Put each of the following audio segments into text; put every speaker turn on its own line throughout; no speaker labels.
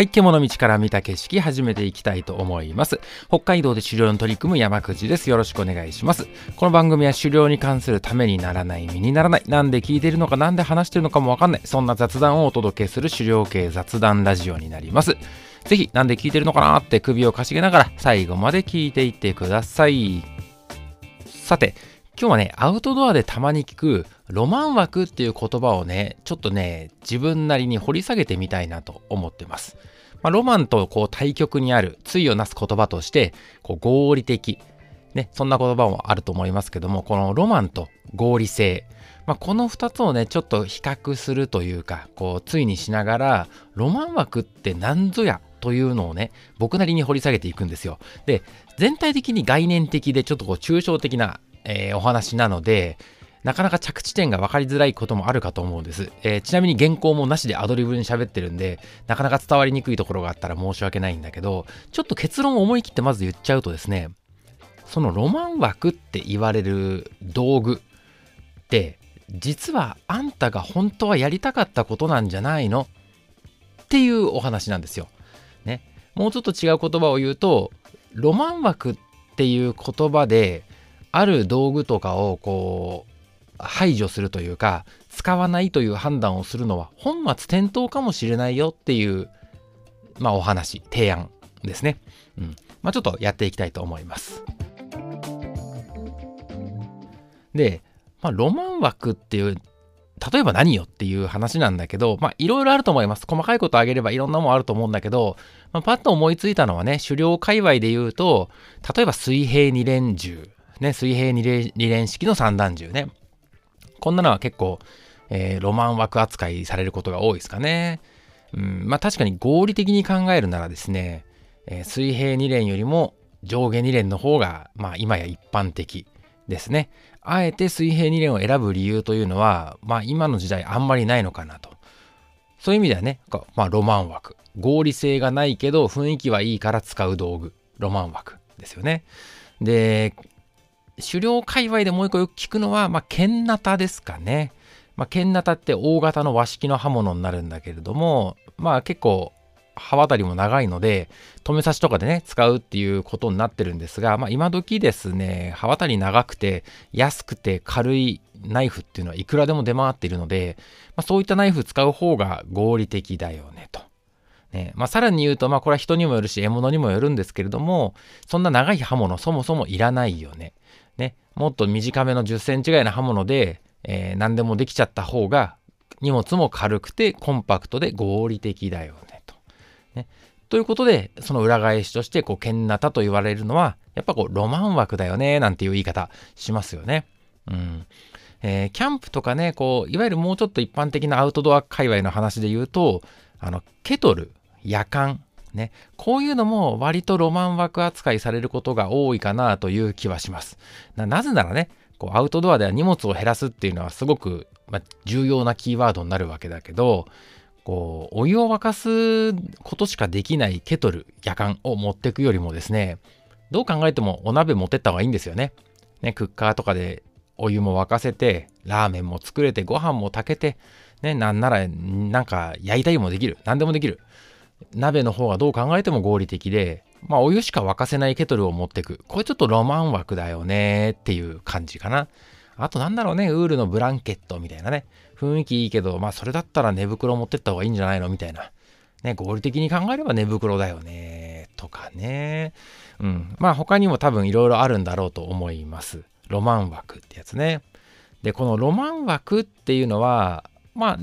はい、獣道から見た景色始めていきたいと思います。北海道で狩猟に取り組む山口です。よろしくお願いします。この番組は狩猟に関するためにならない、身にならない、なんで聞いてるのか、なんで話してるのかもわかんない、そんな雑談をお届けする狩猟系雑談ラジオになります。ぜひ、なんで聞いてるのかなって首をかしげながら最後まで聞いていってください。さて、今日はね、アウトドアでたまに聞くロマン枠っていう言葉をね、ちょっとね、自分なりに掘り下げてみたいなと思ってます。まあ、ロマンとこう対極にある、対をなす言葉として、こう合理的、ね、そんな言葉もあると思いますけども、このロマンと合理性、まあ、この2つをね、ちょっと比較するというか、こう、対にしながら、ロマン枠って何ぞやというのをね、僕なりに掘り下げていくんですよ。で、全体的に概念的で、ちょっとこう、抽象的なえー、お話なので、なかなか着地点が分かりづらいこともあるかと思うんです。えー、ちなみに原稿もなしでアドリブに喋ってるんで、なかなか伝わりにくいところがあったら申し訳ないんだけど、ちょっと結論を思い切ってまず言っちゃうとですね、そのロマン枠って言われる道具って、実はあんたが本当はやりたかったことなんじゃないのっていうお話なんですよ。ね。もうちょっと違う言葉を言うと、ロマン枠っていう言葉で、ある道具とかをこう排除するというか使わないという判断をするのは本末転倒かもしれないよっていうまあお話提案ですね、うんまあ、ちょっとやっていきたいと思いますで、まあ、ロマン枠っていう例えば何よっていう話なんだけど、まあいろいろあると思います。細かいことあげればいろんなもんあると思うんだけど、まあ、パッと思いついたのはね、狩猟界隈で言うと、例えば水平二連銃ね、水平二連二連式の三段銃ね。こんなのは結構、えー、ロマン枠扱いされることが多いですかね。うん、まあ確かに合理的に考えるならですね、えー、水平二連よりも上下二連の方が、まあ今や一般的ですね。あえて水平二連を選ぶ理由というのは、まあ今の時代あんまりないのかなと。そういう意味ではね、まあロマン枠。合理性がないけど雰囲気はいいから使う道具。ロマン枠ですよね。で、狩猟界隈でもう一個よく聞くのは、まあ、剣ナタですかね。まあ、剣ナタって大型の和式の刃物になるんだけれども、まあ結構刃渡りも長いので、止め刺しとかでね、使うっていうことになってるんですが、まあ今時ですね、刃渡り長くて安くて軽いナイフっていうのはいくらでも出回っているので、まあ、そういったナイフ使う方が合理的だよねと。ねまあ、さらに言うと、まあこれは人にもよるし獲物にもよるんですけれども、そんな長い刃物そもそもいらないよね。ね、もっと短めの10センチぐらいの刃物で、えー、何でもできちゃった方が荷物も軽くてコンパクトで合理的だよねと。ね、ということでその裏返しとしてこう剣ナタと言われるのはやっぱこうロマン枠だよねなんていう言い方しますよね。うんえー、キャンプとかねこういわゆるもうちょっと一般的なアウトドア界隈の話で言うとあのケトル夜間ね、こういうのも割とロマン枠扱いされることが多いかなという気はします。なぜならね、こうアウトドアでは荷物を減らすっていうのはすごく、ま、重要なキーワードになるわけだけど、こうお湯を沸かすことしかできないケトル、夜間を持ってくよりもですね、どう考えてもお鍋持ってった方がいいんですよね。ね、クッカーとかでお湯も沸かせて、ラーメンも作れて、ご飯も炊けて、ね、なんなら、なんか焼いたりもできる。何でもできる。鍋の方がどう考えても合理的で、まあお湯しか沸かせないケトルを持ってく。これちょっとロマン枠だよねっていう感じかな。あとなんだろうね、ウールのブランケットみたいなね。雰囲気いいけど、まあそれだったら寝袋持ってった方がいいんじゃないのみたいな。ね、合理的に考えれば寝袋だよね。とかね。うん。まあ他にも多分いろいろあるんだろうと思います。ロマン枠ってやつね。で、このロマン枠っていうのは、まあ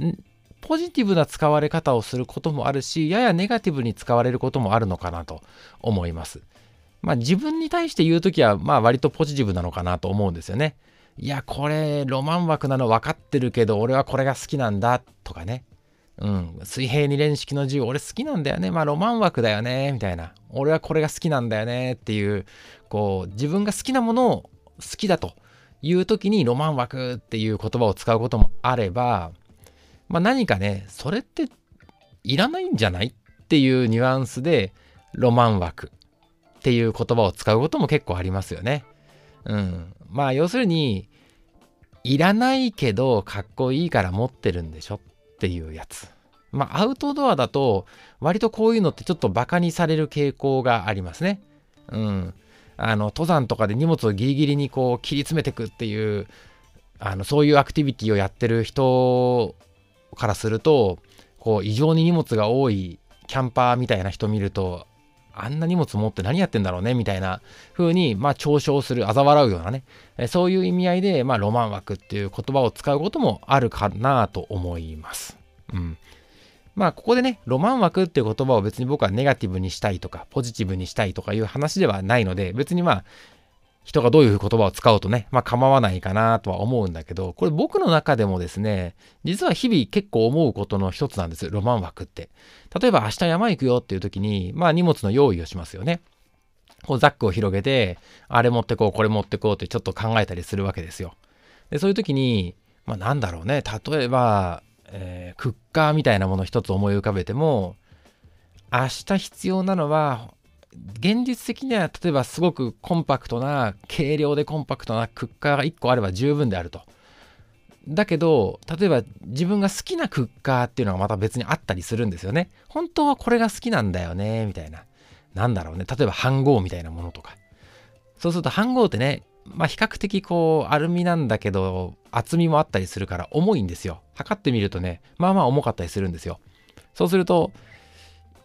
ポジティブな使われ方をすることもあるし、ややネガティブに使われることもあるのかなと思います。まあ自分に対して言うときは、まあ割とポジティブなのかなと思うんですよね。いや、これロマン枠なの分かってるけど、俺はこれが好きなんだとかね。うん、水平二連式の銃俺好きなんだよね。まあロマン枠だよね。みたいな。俺はこれが好きなんだよね。っていう、こう、自分が好きなものを好きだという時にロマン枠っていう言葉を使うこともあれば、まあ、何かね、それっていらないんじゃないっていうニュアンスで、ロマン枠っていう言葉を使うことも結構ありますよね。うん。まあ、要するに、いらないけどかっこいいから持ってるんでしょっていうやつ。まあアウトドアだと割とこういうのってちょっとバカにされる傾向がありますね。うん。あの登山とかで荷物をギリギリにこう切り詰めてくっていうあのそういうアクティビティをやってる人からするとこう異常に荷物が多いキャンパーみたいな人見るとあんな荷物持って何やってんだろうねみたいな風にまあ嘲笑する嘲笑うようなねそういう意味合いでまあロマン枠っていう言葉を使うこともあるかなと思います。うん。まあここでね、ロマン枠っていう言葉を別に僕はネガティブにしたいとか、ポジティブにしたいとかいう話ではないので、別にまあ、人がどういう言葉を使うとね、まあ構わないかなとは思うんだけど、これ僕の中でもですね、実は日々結構思うことの一つなんです、ロマン枠って。例えば明日山行くよっていう時に、まあ荷物の用意をしますよね。こうザックを広げて、あれ持ってこう、これ持ってこうってちょっと考えたりするわけですよ。で、そういう時に、まあなんだろうね、例えば、えー、クッカーみたいなもの一つ思い浮かべても明日必要なのは現実的には例えばすごくコンパクトな軽量でコンパクトなクッカーが1個あれば十分であると。だけど例えば自分が好きなクッカーっていうのがまた別にあったりするんですよね。本当はこれが好きなんだよねみたいな。なんだろうね例えば飯盒みたいなものとか。そうすると飯盒ってねまあ比較的こうアルミなんだけど厚みもあったりするから重いんですよ。測ってみるとね、まあまあ重かったりするんですよ。そうすると、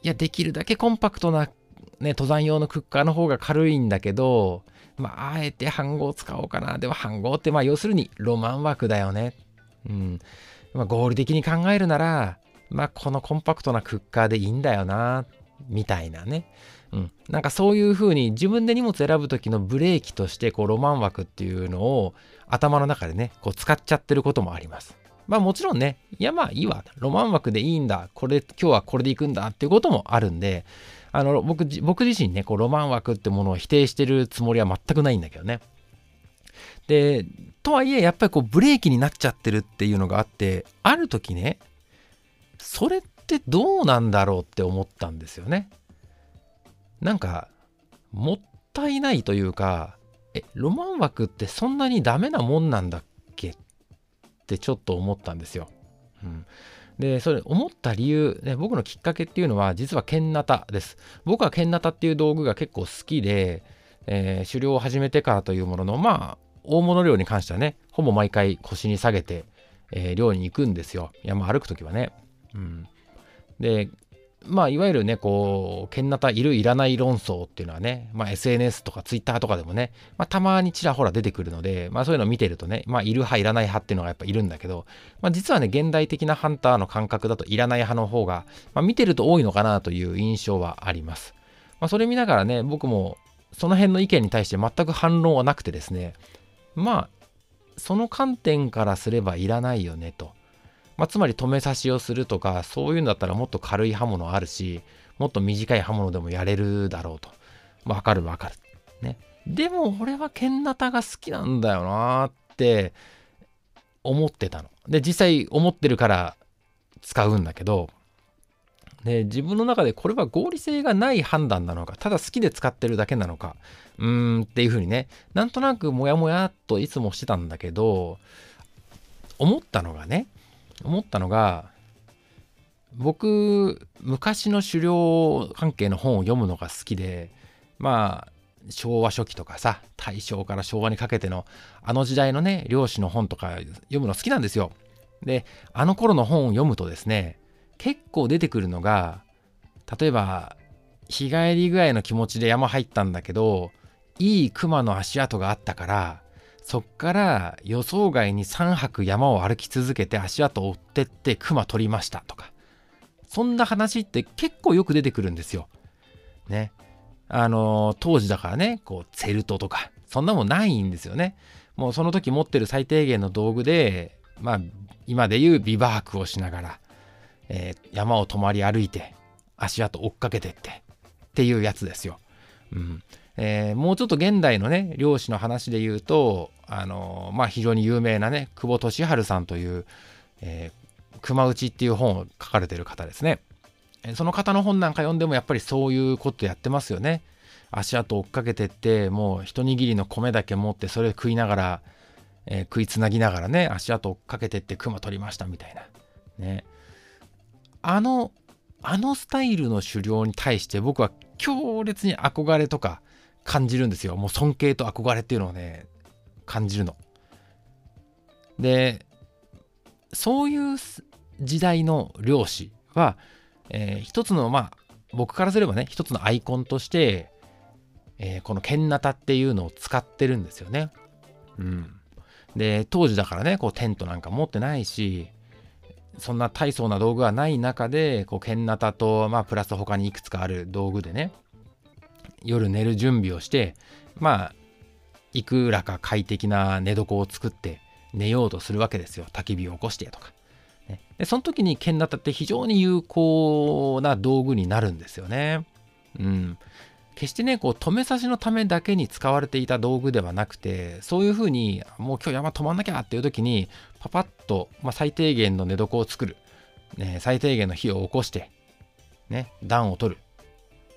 いや、できるだけコンパクトな、ね、登山用のクッカーの方が軽いんだけど、まあ、あえて飯盒使おうかな。でも飯盒って、まあ要するにロマン枠だよね。うん。まあ合理的に考えるなら、まあこのコンパクトなクッカーでいいんだよな、みたいなね。うん、なんかそういう風に自分で荷物選ぶ時のブレーキとしてこうロマン枠っていうのを頭の中でねこう使っちゃってることもあります。まあもちろんねいやまあいいわロマン枠でいいんだこれ今日はこれで行くんだっていうこともあるんであの僕僕自身ねこうロマン枠ってものを否定してるつもりは全くないんだけどね。でとはいえやっぱりこうブレーキになっちゃってるっていうのがあってある時ねそれってどうなんだろうって思ったんですよね。なんかもったいないというかえロマン枠ってそんなにダメなもんなんだっけってちょっと思ったんですよ。うん、でそれ思った理由、ね、僕のきっかけっていうのは実は剣ナタです。僕は剣ナタっていう道具が結構好きで、えー、狩猟を始めてからというもののまあ大物漁に関してはねほぼ毎回腰に下げて、えー、漁に行くんですよ山歩く時はね。うん、でまあ、いわゆるね、こう、剣ナタいるいらない論争っていうのはね、まあ、SNS とか Twitter とかでもね、まあ、たまにちらほら出てくるので、まあ、そういうのを見てるとね、まあ、いる派、いらない派っていうのがやっぱいるんだけど、まあ、実はね、現代的なハンターの感覚だといらない派の方が、まあ、見てると多いのかなという印象はあります。まあ、それ見ながらね、僕もその辺の意見に対して全く反論はなくてですね、まあ、その観点からすればいらないよねと。まあ、つまり止め刺しをするとか、そういうんだったらもっと軽い刃物あるし、もっと短い刃物でもやれるだろうと。わかるわかる。ね。でも俺は剣ナタが好きなんだよなって思ってたの。で、実際思ってるから使うんだけど、で、自分の中でこれは合理性がない判断なのか、ただ好きで使ってるだけなのか、うーんっていうふうにね、なんとなくモヤモヤっといつもしてたんだけど、思ったのがね、思ったのが僕昔の狩猟関係の本を読むのが好きでまあ昭和初期とかさ大正から昭和にかけてのあの時代のね漁師の本とか読むの好きなんですよ。であの頃の本を読むとですね結構出てくるのが例えば日帰りぐらいの気持ちで山入ったんだけどいい熊の足跡があったからそっから予想外に3泊山を歩き続けて足跡を追ってって熊取りましたとかそんな話って結構よく出てくるんですよ。ね。あのー、当時だからねこうツェルトとかそんなもんないんですよね。もうその時持ってる最低限の道具でまあ今でいうビバークをしながら、えー、山を泊まり歩いて足跡追っかけてってっていうやつですよ。うん、えー、もうちょっと現代のね漁師の話で言うとあのー、まあ非常に有名なね久保利治さんという、えー、熊内っていう本を書かれてる方ですね。その方の本なんか読んでもやっぱりそういうことやってますよね。足跡追っかけてってもう一握りの米だけ持ってそれ食いながら、えー、食いつなぎながらね足跡追っかけてって熊取りましたみたいな。ね。あのあのスタイルの狩猟に対して僕は強烈に憧れとか感じるんですよ。もう尊敬と憧れっていうのをね感じるの。でそういう時代の漁師は、えー、一つのまあ僕からすればね一つのアイコンとして、えー、このケンナタっていうのを使ってるんですよね。うん、で当時だからねこうテントなんか持ってないしそんな大層な道具がない中でこうケンナタと、まあ、プラス他にいくつかある道具でね夜寝る準備をしてまあいくらか快適な寝床を作って寝ようとするわけですよ焚き火を起こしてとか。でその時に剣ナタって非常に有効な道具になるんですよね。うん。決してね、こう止め刺しのためだけに使われていた道具ではなくて、そういうふうに、もう今日山止まんなきゃっていう時に、パパッと、まあ、最低限の寝床を作る。ね、最低限の火を起こして、ね、暖を取る。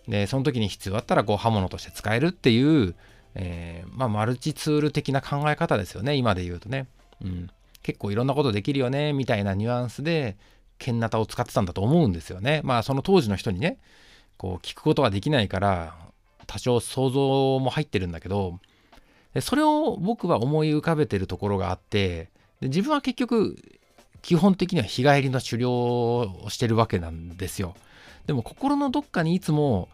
で、その時に必要だったら、こう刃物として使えるっていう、えー、まあ、マルチツール的な考え方ですよね、今で言うとね。うん。結構いろんなことできるよね、みたいなニュアンスで、ケンナタを使ってたんだと思うんですよね。まあ、その当時の人にね、こう聞くことはできないから、多少想像も入ってるんだけど、それを僕は思い浮かべてるところがあって、で自分は結局、基本的には日帰りの狩猟をしてるわけなんですよ。でも心のどっかにいつも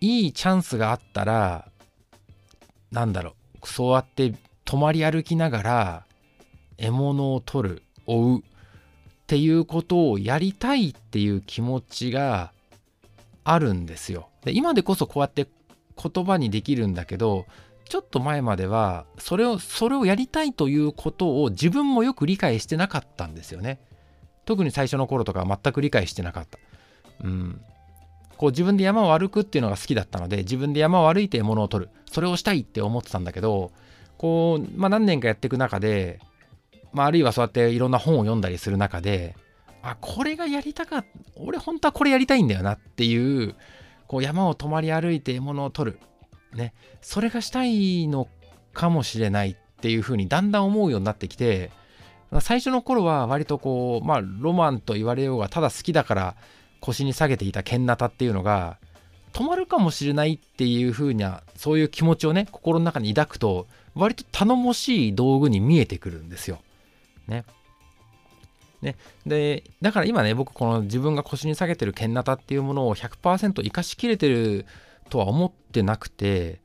いいチャンスがあったらなんだろうそうやって泊まり歩きながら獲物を取る追うっていうことをやりたいっていう気持ちがあるんですよ。で今でこそこうやって言葉にできるんだけどちょっと前まではそれをそれをやりたいということを自分もよく理解してなかったんですよね。特に最初の頃とかは全く理解してなかった。うん。こう自分で山を歩くっていうのが好きだったので自分で山を歩いて獲物を取る。それをしたいって思ってたんだけどこう、まあ、何年かやっていく中で、まあ、あるいはそうやっていろんな本を読んだりする中であこれがやりたかった俺本当はこれやりたいんだよなっていうこう山を泊まり歩いて獲物を取る。ね。それがしたいのかもしれないっていうふうにだんだん思うようになってきて最初の頃は割とこうまあロマンと言われようがただ好きだから腰に下げていた剣ナタっていうのが止まるかもしれないっていう風なそういう気持ちをね心の中に抱くと割と頼もしい道具に見えてくるんですよ。ね。ね、でだから今ね僕この自分が腰に下げてる剣ナタっていうものを100%生かしきれてるとは思ってなくて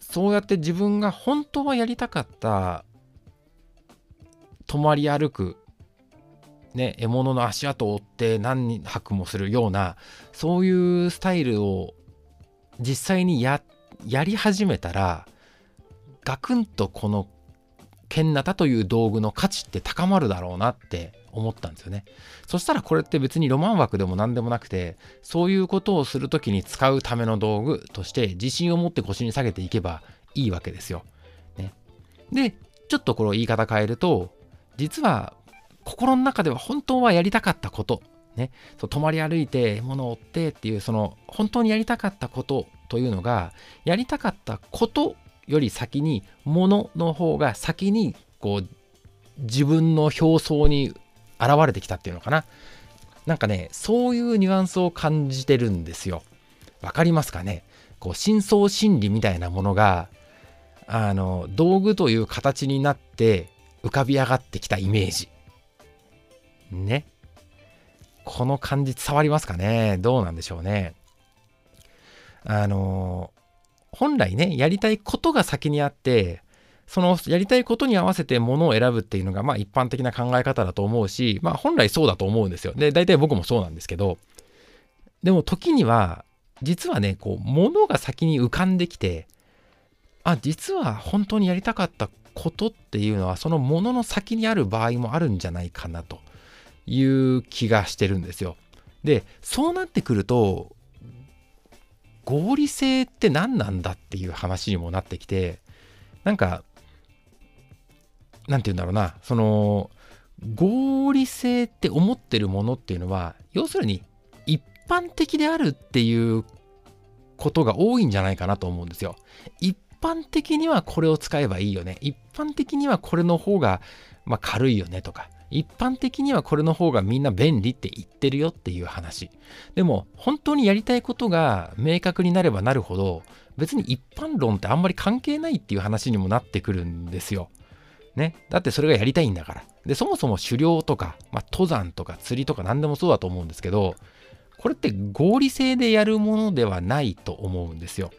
そうやって自分が本当はやりたかった泊まり歩くね、獲物の足跡を追って何泊もするようなそういうスタイルを実際にややり始めたらガクンとこのケンナタという道具の価値って高まるだろうなって思ったんですよね。そしたらこれって別にロマン枠でも何でもなくてそういうことをする時に使うための道具として自信を持って腰に下げていけばいいわけですよ。ね、でちょっとこれを言い方変えると実は心の中では本当はやりたかったこと、ね、そう泊まり歩いて物を追ってっていうその本当にやりたかったことというのがやりたかったことより先に物の方が先にこう自分の表層に現れてきたっていうのかな。なんかねそういうニュアンスを感じてるんですよ。わかりますかね？こう深層心理みたいなものがあの道具という形になって浮かび上がってきたイメージ。ね。この感じ伝わりますかね？どうなんでしょうね？あの本来ね、やりたいことが先にあって、そのやりたいことに合わせてものを選ぶっていうのが、まあ一般的な考え方だと思うし、まあ本来そうだと思うんですよ。で、大体僕もそうなんですけど、でも時には、実はね、こう、ものが先に浮かんできて、あ、実は本当にやりたかったことっていうのは、そのものの先にある場合もあるんじゃないかなと。いう気がしてるんですよ。で、そうなってくると、合理性って何なんだっていう話にもなってきて、なんか、なんて言うんだろうな、その、合理性って思ってるものっていうのは、要するに一般的であるっていうことが多いんじゃないかなと思うんですよ。一般的にはこれを使えばいいよね。一般的にはこれの方が、まあ、軽いよねとか。一般的にはこれの方がみんな便利って言ってるよっていう話。でも本当にやりたいことが明確になればなるほど別に一般論ってあんまり関係ないっていう話にもなってくるんですよ。ね。だってそれがやりたいんだから。で、そもそも狩猟とか、まあ、登山とか釣りとか何でもそうだと思うんですけど、これって合理性でやるものではないと思うんですよ。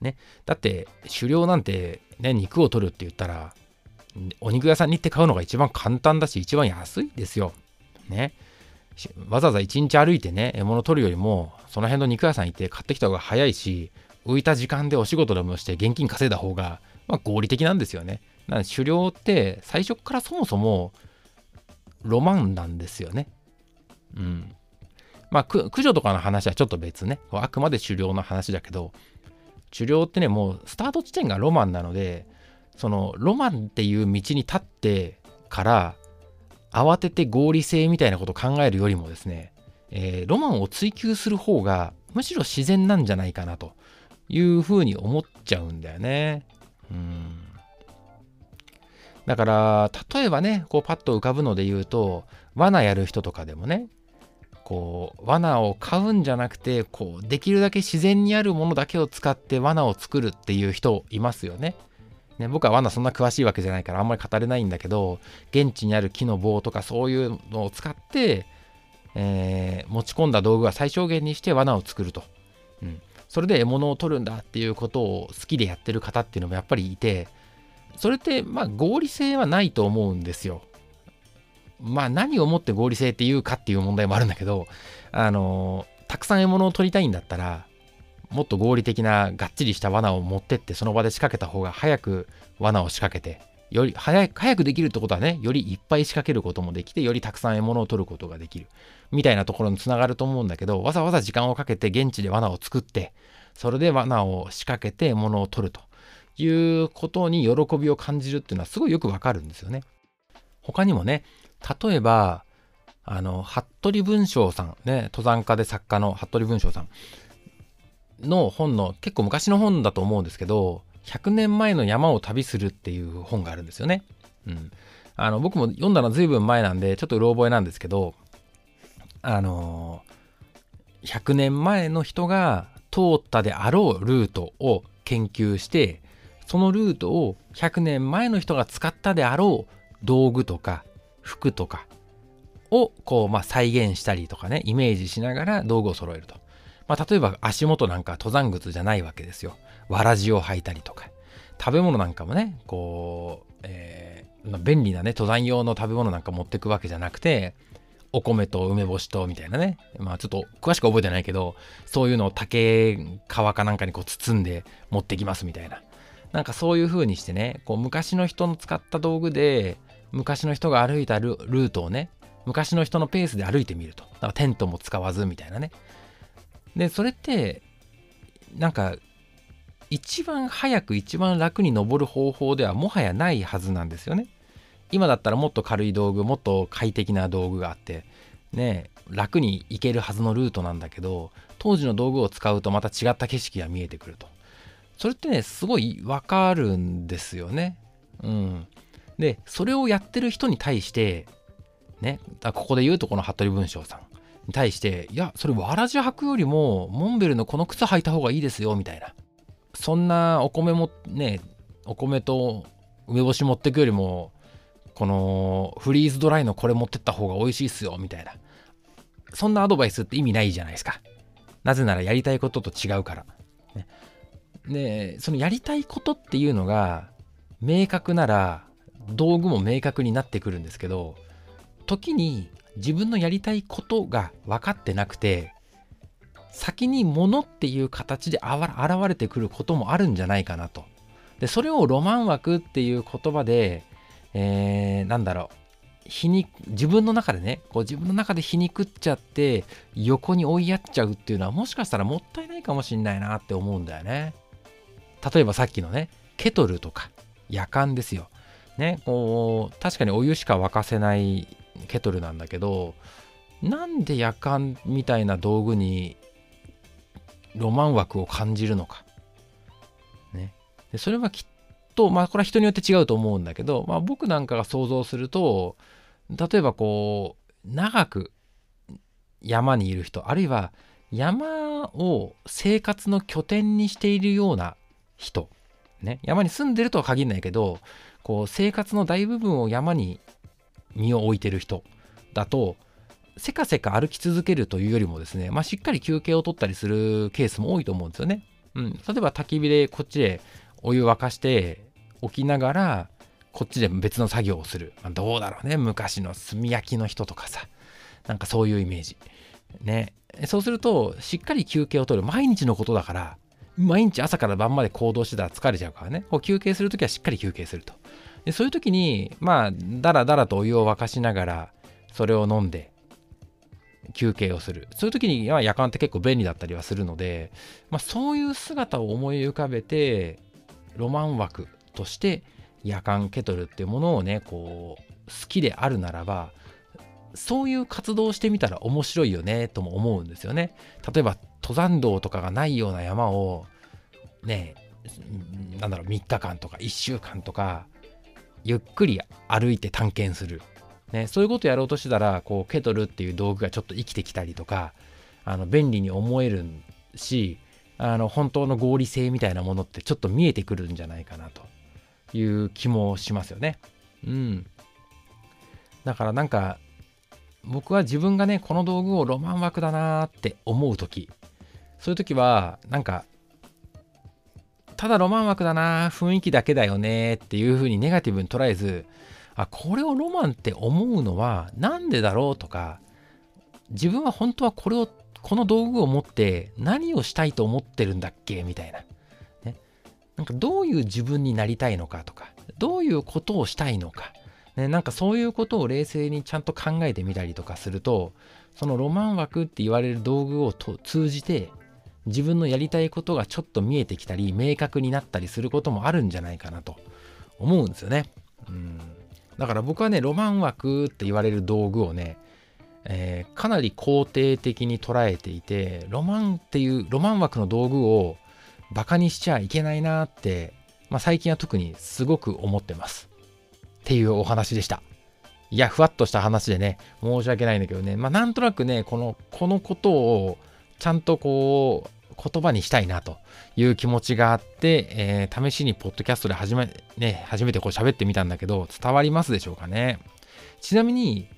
ね。だって狩猟なんてね、肉を取るって言ったら、お肉屋さんに行って買うのが一番簡単だし、一番安いですよ。ね。わざわざ一日歩いてね、獲物取るよりも、その辺の肉屋さん行って買ってきた方が早いし、浮いた時間でお仕事でもして現金稼いだ方が、まあ、合理的なんですよね。なので狩猟って最初からそもそもロマンなんですよね。うん。まあ、駆除とかの話はちょっと別ね。あくまで狩猟の話だけど、狩猟ってね、もうスタート地点がロマンなので、そのロマンっていう道に立ってから慌てて合理性みたいなことを考えるよりもですね、えー、ロマンを追求する方がむしろ自然なんじゃないかなというふうに思っちゃうんだよね。うんだから例えばねこうパッと浮かぶので言うと罠やる人とかでもねこう罠を買うんじゃなくてこうできるだけ自然にあるものだけを使って罠を作るっていう人いますよね。ね、僕は罠そんな詳しいわけじゃないからあんまり語れないんだけど現地にある木の棒とかそういうのを使って、えー、持ち込んだ道具は最小限にして罠を作ると、うん、それで獲物を取るんだっていうことを好きでやってる方っていうのもやっぱりいてそれってまあ合理性はないと思うんですよ。まあ何をもって合理性っていうかっていう問題もあるんだけどあのたくさん獲物を取りたいんだったらもっと合理的ながっちりした罠を持ってってその場で仕掛けた方が早く罠を仕掛けてより早くできるってことはねよりいっぱい仕掛けることもできてよりたくさん獲物を取ることができるみたいなところにつながると思うんだけどわざわざ時間をかけて現地で罠を作ってそれで罠を仕掛けて獲物を取るということに喜びを感じるっていうのはすごいよくわかるんですよね。他にもね例えばあの服部文章さんね登山家で作家の服部文章さんの本の結構昔の本だと思うんですけど100年前の山を旅するっていう本があるんですよね。うん、あの僕も読んだのずいぶん前なんでちょっとうろ覚えなんですけどあの100年前の人が通ったであろうルートを研究してそのルートを100年前の人が使ったであろう道具とか服とかをこうまあ再現したりとかねイメージしながら道具を揃えると。まあ、例えば足元なんか登山靴じゃないわけですよ。わらじを履いたりとか。食べ物なんかもね、こう、えー、便利なね、登山用の食べ物なんか持ってくわけじゃなくて、お米と梅干しとみたいなね。まあちょっと詳しく覚えてないけど、そういうのを竹皮かなんかにこう包んで持ってきますみたいな。なんかそういう風にしてね、こう昔の人の使った道具で、昔の人が歩いたルートをね、昔の人のペースで歩いてみると。だからテントも使わずみたいなね。で、それって、なんか、一番早く一番楽に登る方法ではもはやないはずなんですよね。今だったらもっと軽い道具、もっと快適な道具があって、ね、楽に行けるはずのルートなんだけど、当時の道具を使うとまた違った景色が見えてくると。それってね、すごいわかるんですよね。うん。で、それをやってる人に対して、ね、ここで言うとこの服部文章さん。に対して、いや、それわらじ履くよりも、モンベルのこの靴履いた方がいいですよ、みたいな。そんなお米もね、お米と梅干し持ってくよりも、このフリーズドライのこれ持ってった方が美味しいっすよ、みたいな。そんなアドバイスって意味ないじゃないですか。なぜならやりたいことと違うから。ね、で、そのやりたいことっていうのが明確なら道具も明確になってくるんですけど、時に自分のやりたいことが分かってなくて先に物っていう形で現れてくることもあるんじゃないかなと。でそれをロマン枠っていう言葉で、えー、なんだろう皮肉自分の中でねこう自分の中で皮肉っちゃって横に追いやっちゃうっていうのはもしかしたらもったいないかもしんないなって思うんだよね。例えばさっきのねケトルとか夜間ですよ。ねこう確かにお湯しか沸かせないケトルなんだけどなんで夜間みたいな道具にロマン枠を感じるのか。ね。でそれはきっと、まあこれは人によって違うと思うんだけど、まあ僕なんかが想像すると、例えばこう、長く山にいる人、あるいは山を生活の拠点にしているような人、ね、山に住んでるとは限らないけど、こう生活の大部分を山に身を置いてる人だと、せかせか歩き続けるというよりもですね、まあ、しっかり休憩を取ったりするケースも多いと思うんですよね。うん、例えば焚き火でこっちでお湯沸かして置きながらこっちで別の作業をする、まあ、どうだろうね。昔の炭焼きの人とかさ。なんかそういうイメージ。ね。そうするとしっかり休憩を取る。毎日のことだから毎日朝から晩まで行動してたら疲れちゃうからね。こう休憩するときはしっかり休憩すると。でそういう時にまあだらだらとお湯を沸かしながらそれを飲んで休憩をするそういう時には夜間って結構便利だったりはするので、まあ、そういう姿を思い浮かべてロマン枠として夜間ケトルっていうものをねこう好きであるならばそういう活動をしてみたら面白いよねとも思うんですよね。例えば登山道とかがないような山をねなんだろう3日間とか1週間とかゆっくり歩いて探検するね、そういうことやろうとしてたらこうケトルっていう道具がちょっと生きてきたりとかあの便利に思えるしあの本当の合理性みたいなものってちょっと見えてくるんじゃないかなという気もしますよね。うん。だからなんか僕は自分がねこの道具をロマン枠だなって思う時そういう時はなんかただロマン枠だな雰囲気だけだよねっていう風にネガティブに捉えずあこれをロマンって思うのは何でだろうとか自分は本当はこれをこの道具を持って何をしたいと思ってるんだっけ？みたいな、ね、なんかどういう自分になりたいのかとかどういうことをしたいのか、ね、なんかそういうことを冷静にちゃんと考えてみたりとかするとそのロマン枠って言われる道具を通じて自分のやりたいことがちょっと見えてきたり明確になったりすることもあるんじゃないかなと思うんですよね。うんだから僕はね、ロマン枠って言われる道具をね、えー、かなり肯定的に捉えていて、ロマンっていう、ロマン枠の道具をバカにしちゃいけないなって、まあ、最近は特にすごく思ってます。っていうお話でした。いや、ふわっとした話でね、申し訳ないんだけどね、まあ、なんとなくね、この、このことをちゃんとこう、言葉にしたいなという気持ちがあって、えー、試しにポッドキャストで初め,、ね、初めてこう喋ってみたんだけど伝わりますでしょうかねちなみに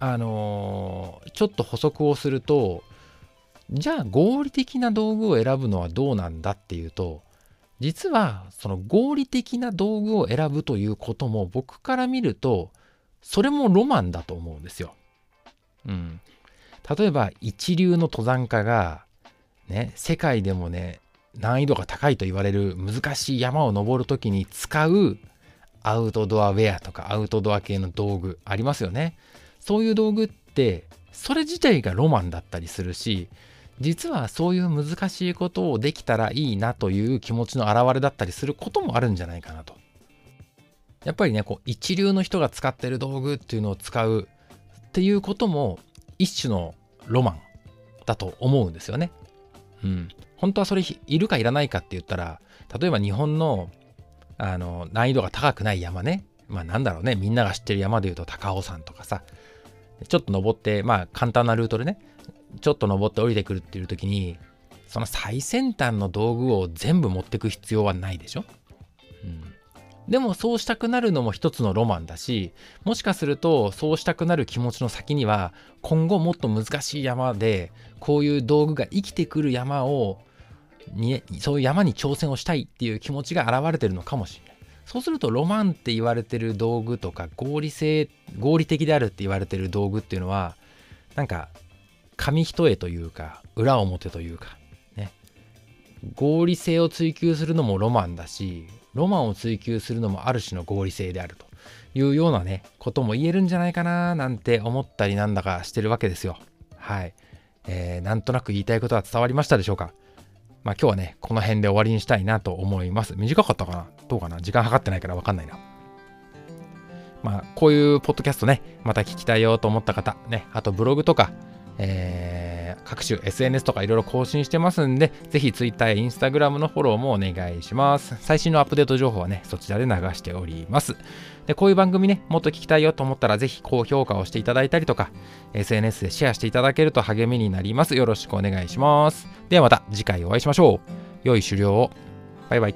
あのー、ちょっと補足をするとじゃあ合理的な道具を選ぶのはどうなんだっていうと実はその合理的な道具を選ぶということも僕から見るとそれもロマンだと思うんですよ。うん、例えば一流の登山家がね、世界でもね、難易度が高いと言われる難しい山を登るときに使うアウトドアウェアとかアウトドア系の道具ありますよね。そういう道具ってそれ自体がロマンだったりするし実はそういう難しいことをできたらいいなという気持ちの表れだったりすることもあるんじゃないかなと。やっぱりねこう一流の人が使ってる道具っていうのを使うっていうことも一種のロマンだと思うんですよね。うん、本当はそれいるかいらないかって言ったら例えば日本のあの難易度が高くない山ね。まあなんだろうね。みんなが知ってる山で言うと高尾山とかさ。ちょっと登ってまあ簡単なルートでね。ちょっと登って降りてくるっていう時にその最先端の道具を全部持ってく必要はないでしょ、うん、でもそうしたくなるのも一つのロマンだしもしかするとそうしたくなる気持ちの先には今後もっと難しい山でこういう道具が生きてくる山をにそういう山に挑戦をしたいっていう気持ちが現れてるのかもしれない。そうするとロマンって言われてる道具とか合理性合理的であるって言われてる道具っていうのはなんか紙一重というか裏表というかね。合理性を追求するのもロマンだしロマンを追求するのもある種の合理性であるというようなね、ことも言えるんじゃないかななんて思ったりなんだかしてるわけですよ。はい。えー、なんとなく言いたいことは伝わりましたでしょうかまあ今日はね、この辺で終わりにしたいなと思います。短かったかな？どうかな？時間計ってないからわかんないな。まあこういうポッドキャストね、また聞きたいよと思った方、ね、あとブログとか、え各種 SNS とかいろいろ更新してますんで、ぜひ Twitter や Instagram のフォローもお願いします。最新のアップデート情報はね、そちらで流しております。で、こういう番組ね、もっと聞きたいよと思ったら、ぜひ高評価をしていただいたりとか、SNS でシェアしていただけると励みになります。よろしくお願いします。ではまた次回お会いしましょう。良い狩猟を。バイバイ。